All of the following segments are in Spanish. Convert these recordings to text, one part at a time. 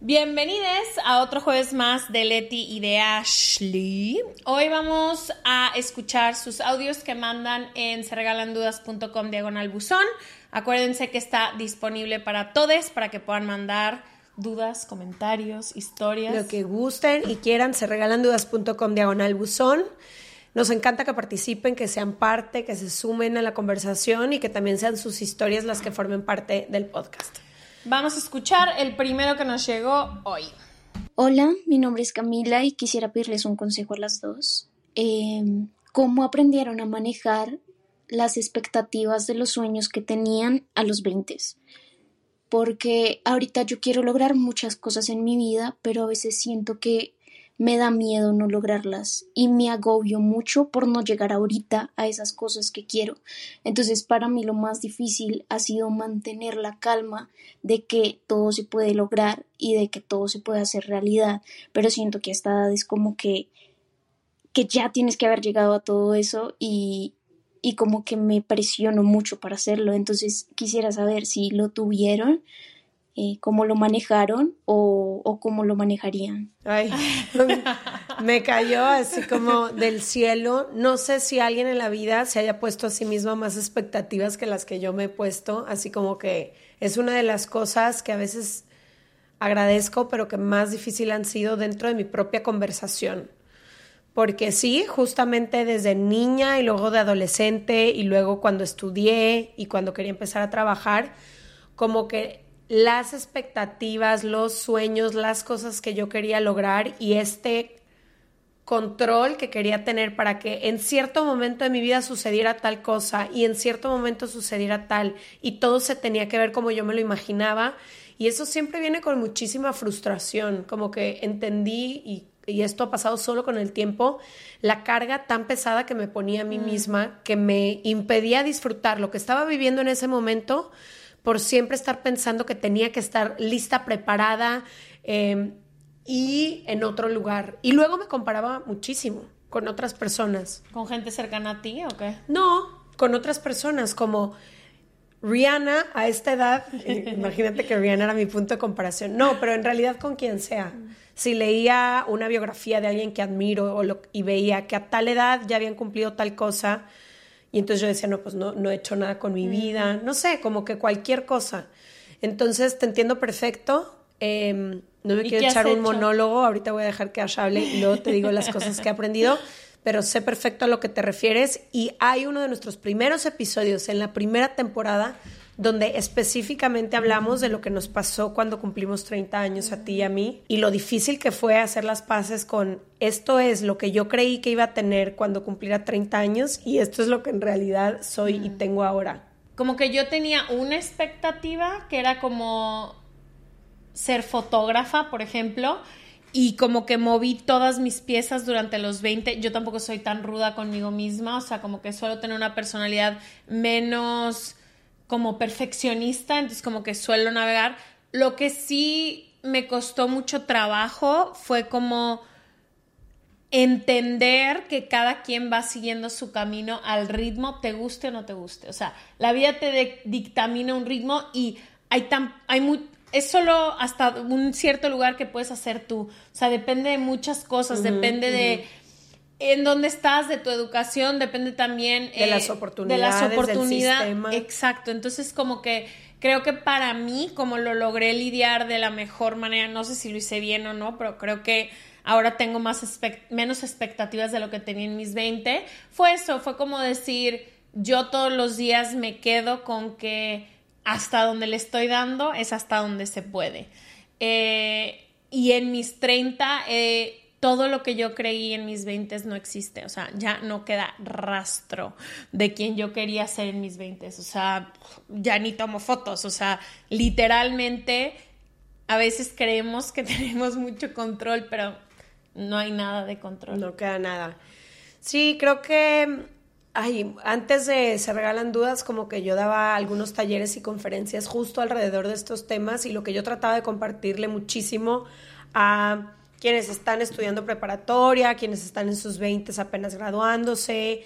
Bienvenidos a otro jueves más de Leti y de Ashley. Hoy vamos a escuchar sus audios que mandan en serregalandudas.com diagonal buzón. Acuérdense que está disponible para todos, para que puedan mandar dudas, comentarios, historias. Lo que gusten y quieran, serregalandudas.com diagonal buzón. Nos encanta que participen, que sean parte, que se sumen a la conversación y que también sean sus historias las que formen parte del podcast. Vamos a escuchar el primero que nos llegó hoy. Hola, mi nombre es Camila y quisiera pedirles un consejo a las dos. Eh, ¿Cómo aprendieron a manejar las expectativas de los sueños que tenían a los 20? Porque ahorita yo quiero lograr muchas cosas en mi vida, pero a veces siento que me da miedo no lograrlas y me agobio mucho por no llegar ahorita a esas cosas que quiero. Entonces para mí lo más difícil ha sido mantener la calma de que todo se puede lograr y de que todo se puede hacer realidad, pero siento que a esta edad es como que que ya tienes que haber llegado a todo eso y, y como que me presiono mucho para hacerlo. Entonces quisiera saber si lo tuvieron eh, cómo lo manejaron o, cómo lo manejarían. Ay, me cayó así como del cielo. No sé si alguien en la vida se haya puesto a sí mismo más expectativas que las que yo me he puesto, así como que es una de las cosas que a veces agradezco, pero que más difícil han sido dentro de mi propia conversación. Porque sí, justamente desde niña y luego de adolescente y luego cuando estudié y cuando quería empezar a trabajar, como que las expectativas, los sueños, las cosas que yo quería lograr y este control que quería tener para que en cierto momento de mi vida sucediera tal cosa y en cierto momento sucediera tal y todo se tenía que ver como yo me lo imaginaba. Y eso siempre viene con muchísima frustración, como que entendí y, y esto ha pasado solo con el tiempo, la carga tan pesada que me ponía a mí misma que me impedía disfrutar lo que estaba viviendo en ese momento por siempre estar pensando que tenía que estar lista, preparada eh, y en otro lugar. Y luego me comparaba muchísimo con otras personas. ¿Con gente cercana a ti o qué? No, con otras personas como Rihanna a esta edad, imagínate que Rihanna era mi punto de comparación. No, pero en realidad con quien sea. Si leía una biografía de alguien que admiro o lo, y veía que a tal edad ya habían cumplido tal cosa, y entonces yo decía, no, pues no, no he hecho nada con mi vida, no sé, como que cualquier cosa. Entonces te entiendo perfecto. Eh, no me quiero echar un monólogo, ahorita voy a dejar que Ash hable y luego te digo las cosas que he aprendido, pero sé perfecto a lo que te refieres. Y hay uno de nuestros primeros episodios en la primera temporada donde específicamente hablamos de lo que nos pasó cuando cumplimos 30 años a ti y a mí y lo difícil que fue hacer las paces con esto es lo que yo creí que iba a tener cuando cumpliera 30 años y esto es lo que en realidad soy y tengo ahora. Como que yo tenía una expectativa que era como ser fotógrafa, por ejemplo, y como que moví todas mis piezas durante los 20. Yo tampoco soy tan ruda conmigo misma, o sea, como que suelo tener una personalidad menos como perfeccionista, entonces como que suelo navegar. Lo que sí me costó mucho trabajo fue como entender que cada quien va siguiendo su camino al ritmo, te guste o no te guste. O sea, la vida te dictamina un ritmo y hay tan, hay muy, es solo hasta un cierto lugar que puedes hacer tú. O sea, depende de muchas cosas, uh -huh, depende uh -huh. de en dónde estás, de tu educación, depende también de las oportunidades, de las oportunidades. Del sistema. Exacto. Entonces, como que creo que para mí, como lo logré lidiar de la mejor manera, no sé si lo hice bien o no, pero creo que ahora tengo más menos expectativas de lo que tenía en mis 20, fue eso, fue como decir, yo todos los días me quedo con que hasta donde le estoy dando es hasta donde se puede. Eh, y en mis 30, eh, todo lo que yo creí en mis 20 no existe, o sea, ya no queda rastro de quien yo quería ser en mis 20, o sea, ya ni tomo fotos, o sea, literalmente a veces creemos que tenemos mucho control, pero no hay nada de control. No queda nada. Sí, creo que ay, antes de Se Regalan Dudas, como que yo daba algunos talleres y conferencias justo alrededor de estos temas y lo que yo trataba de compartirle muchísimo a quienes están estudiando preparatoria, quienes están en sus 20 apenas graduándose.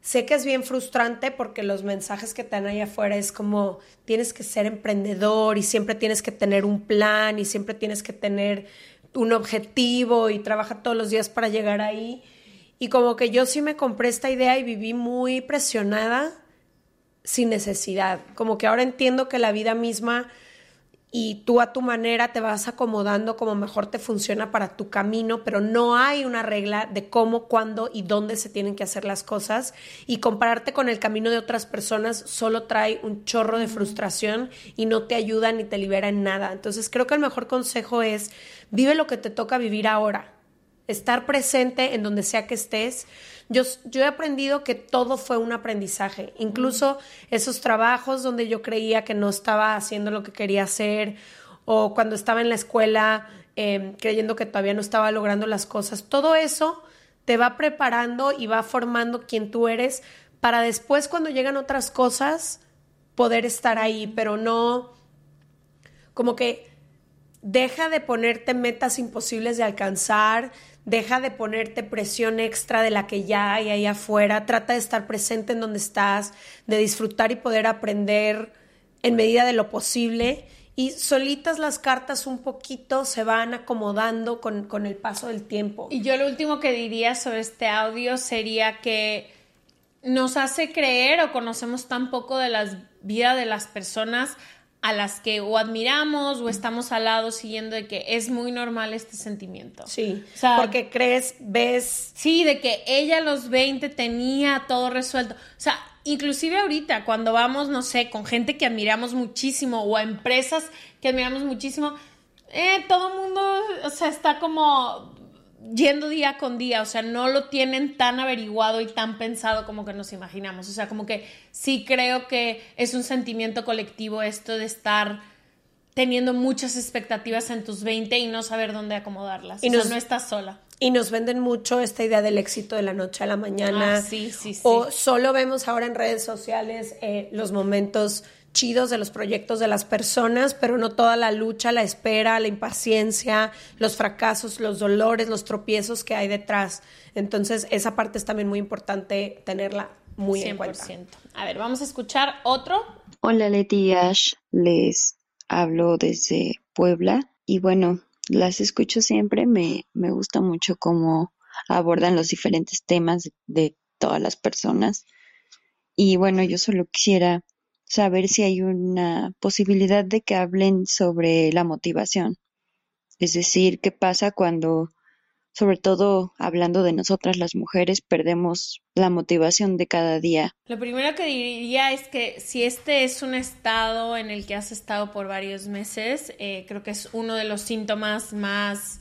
Sé que es bien frustrante porque los mensajes que te dan ahí afuera es como tienes que ser emprendedor y siempre tienes que tener un plan y siempre tienes que tener un objetivo y trabajar todos los días para llegar ahí. Y como que yo sí me compré esta idea y viví muy presionada sin necesidad. Como que ahora entiendo que la vida misma y tú a tu manera te vas acomodando como mejor te funciona para tu camino, pero no hay una regla de cómo, cuándo y dónde se tienen que hacer las cosas. Y compararte con el camino de otras personas solo trae un chorro de frustración y no te ayuda ni te libera en nada. Entonces creo que el mejor consejo es vive lo que te toca vivir ahora estar presente en donde sea que estés. Yo, yo he aprendido que todo fue un aprendizaje, incluso esos trabajos donde yo creía que no estaba haciendo lo que quería hacer o cuando estaba en la escuela em, creyendo que todavía no estaba logrando las cosas. Todo eso te va preparando y va formando quien tú eres para después cuando llegan otras cosas poder estar ahí, pero no como que deja de ponerte metas imposibles de alcanzar, deja de ponerte presión extra de la que ya hay ahí afuera, trata de estar presente en donde estás, de disfrutar y poder aprender en medida de lo posible y solitas las cartas un poquito se van acomodando con, con el paso del tiempo. Y yo lo último que diría sobre este audio sería que nos hace creer o conocemos tan poco de la vida de las personas a las que o admiramos o estamos al lado siguiendo de que es muy normal este sentimiento. Sí, porque crees, ves... Sí, de que ella a los 20 tenía todo resuelto. O sea, inclusive ahorita cuando vamos, no sé, con gente que admiramos muchísimo o a empresas que admiramos muchísimo, eh, todo el mundo, o sea, está como yendo día con día, o sea, no lo tienen tan averiguado y tan pensado como que nos imaginamos. O sea, como que sí creo que es un sentimiento colectivo esto de estar teniendo muchas expectativas en tus 20 y no saber dónde acomodarlas. Y o sea, no estás sola. Y nos venden mucho esta idea del éxito de la noche a la mañana. Ah, sí, sí, sí. O solo vemos ahora en redes sociales eh, los momentos chidos de los proyectos de las personas, pero no toda la lucha, la espera, la impaciencia, los fracasos, los dolores, los tropiezos que hay detrás. Entonces, esa parte es también muy importante tenerla muy en cuenta. A ver, vamos a escuchar otro. Hola Leti Ash, les hablo desde Puebla y bueno, las escucho siempre, me, me gusta mucho cómo abordan los diferentes temas de todas las personas. Y bueno, yo solo quisiera saber si hay una posibilidad de que hablen sobre la motivación. Es decir, qué pasa cuando, sobre todo hablando de nosotras las mujeres, perdemos la motivación de cada día. Lo primero que diría es que si este es un estado en el que has estado por varios meses, eh, creo que es uno de los síntomas más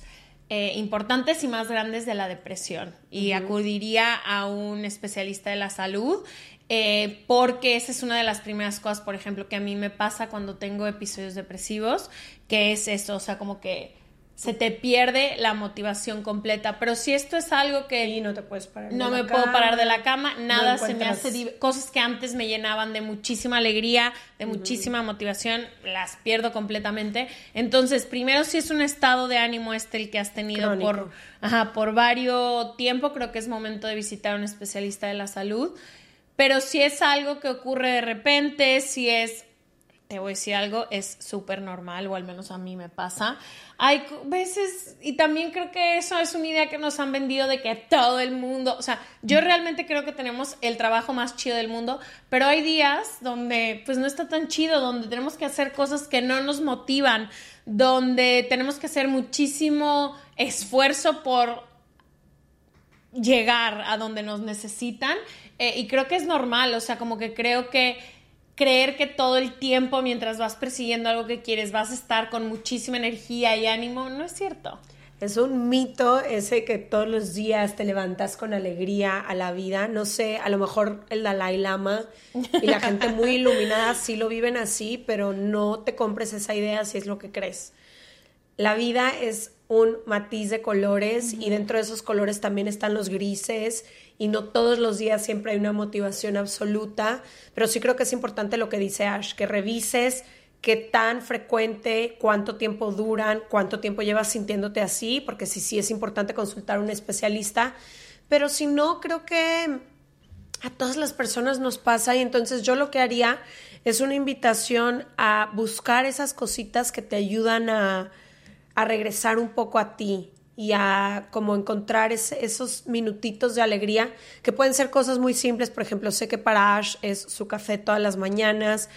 eh, importantes y más grandes de la depresión. Y acudiría a un especialista de la salud eh, porque esa es una de las primeras cosas, por ejemplo, que a mí me pasa cuando tengo episodios depresivos, que es eso, o sea, como que se te pierde la motivación completa. Pero si esto es algo que... Y no te puedes parar. No me puedo parar de la cama, nada se me hace... Cosas que antes me llenaban de muchísima alegría, de muchísima motivación, las pierdo completamente. Entonces, primero si es un estado de ánimo este el que has tenido por, ajá, por varios tiempo, creo que es momento de visitar a un especialista de la salud. Pero si es algo que ocurre de repente, si es te voy a decir algo, es súper normal, o al menos a mí me pasa. Hay veces, y también creo que eso es una idea que nos han vendido de que todo el mundo, o sea, yo realmente creo que tenemos el trabajo más chido del mundo, pero hay días donde pues no está tan chido, donde tenemos que hacer cosas que no nos motivan, donde tenemos que hacer muchísimo esfuerzo por llegar a donde nos necesitan. Eh, y creo que es normal, o sea, como que creo que creer que todo el tiempo mientras vas persiguiendo algo que quieres vas a estar con muchísima energía y ánimo, no es cierto. Es un mito ese que todos los días te levantas con alegría a la vida. No sé, a lo mejor el Dalai Lama y la gente muy iluminada sí lo viven así, pero no te compres esa idea si es lo que crees. La vida es un matiz de colores y dentro de esos colores también están los grises y no todos los días siempre hay una motivación absoluta, pero sí creo que es importante lo que dice Ash, que revises qué tan frecuente, cuánto tiempo duran, cuánto tiempo llevas sintiéndote así, porque sí, sí es importante consultar a un especialista, pero si no, creo que a todas las personas nos pasa y entonces yo lo que haría es una invitación a buscar esas cositas que te ayudan a, a regresar un poco a ti, y a como encontrar esos minutitos de alegría que pueden ser cosas muy simples. Por ejemplo, sé que para Ash es su café todas las mañanas.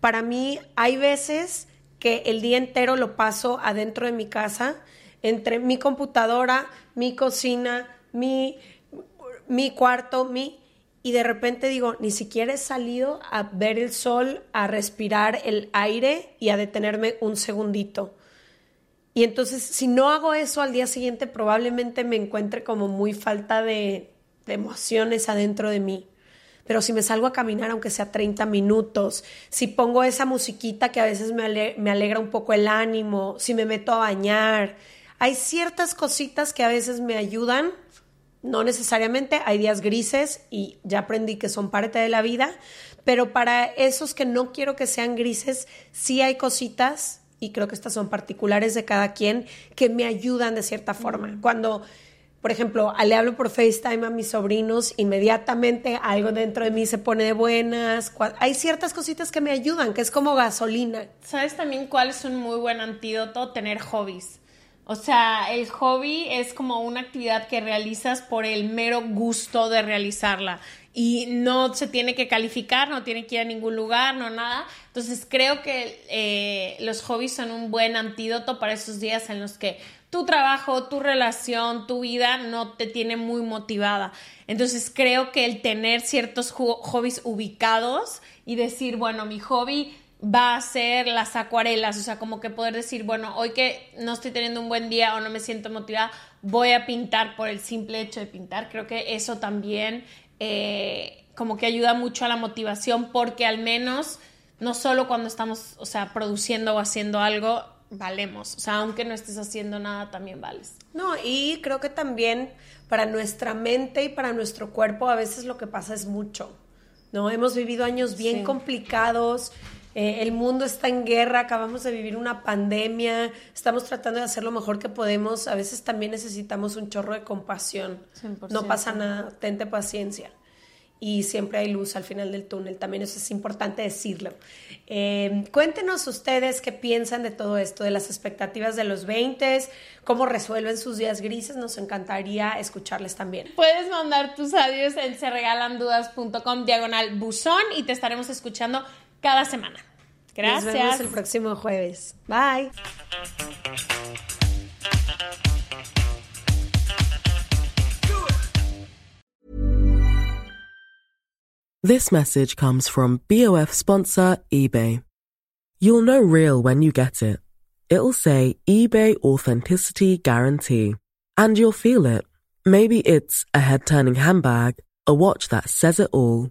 Para mí hay veces que el día entero lo paso adentro de mi casa, entre mi computadora, mi cocina, mi, mi cuarto, mi... Y de repente digo, ni siquiera he salido a ver el sol, a respirar el aire y a detenerme un segundito. Y entonces, si no hago eso al día siguiente, probablemente me encuentre como muy falta de, emociones adentro de mí. Pero si me salgo a caminar, aunque sea 30 minutos, si pongo esa musiquita que a veces me, me alegra un poco el ánimo, si me meto a bañar, hay ciertas cositas que a veces me ayudan, no necesariamente, hay días grises y ya aprendí que son parte de la vida, pero para esos que no quiero que sean grises, sí hay cositas y creo que estas son particulares de cada quien, que me ayudan de cierta forma. Cuando, por ejemplo, le hablo por FaceTime a mis sobrinos, inmediatamente algo dentro de mí se pone de buenas. Hay ciertas cositas que me ayudan, que es como gasolina. ¿Sabes también cuál es un muy buen antídoto? Tener hobbies. O sea, el hobby es como una actividad que realizas por el mero gusto de realizarla y no se tiene que calificar, no tiene que ir a ningún lugar, no nada. Entonces creo que eh, los hobbies son un buen antídoto para esos días en los que tu trabajo, tu relación, tu vida no te tiene muy motivada. Entonces creo que el tener ciertos hobbies ubicados y decir, bueno, mi hobby va a ser las acuarelas, o sea, como que poder decir, bueno, hoy que no estoy teniendo un buen día o no me siento motivada, voy a pintar por el simple hecho de pintar. Creo que eso también eh, como que ayuda mucho a la motivación porque al menos no solo cuando estamos, o sea, produciendo o haciendo algo, valemos. O sea, aunque no estés haciendo nada, también vales. No, y creo que también para nuestra mente y para nuestro cuerpo a veces lo que pasa es mucho. ¿no? Hemos vivido años bien complicados, eh, el mundo está en guerra, acabamos de vivir una pandemia, estamos tratando de hacer lo mejor que podemos, a veces también necesitamos un chorro de compasión. No pasa nada, tente paciencia. Y siempre hay luz al final del túnel, también eso es importante decirlo. Eh, cuéntenos ustedes qué piensan de todo esto, de las expectativas de los 20, cómo resuelven sus días grises, nos encantaría escucharles también. Puedes mandar tus audios en serregalandudas.com diagonal buzón y te estaremos escuchando cada semana. Gracias. Nos vemos el próximo jueves. Bye. This message comes from BOF sponsor eBay. You'll know real when you get it. It'll say eBay Authenticity Guarantee. And you'll feel it. Maybe it's a head turning handbag, a watch that says it all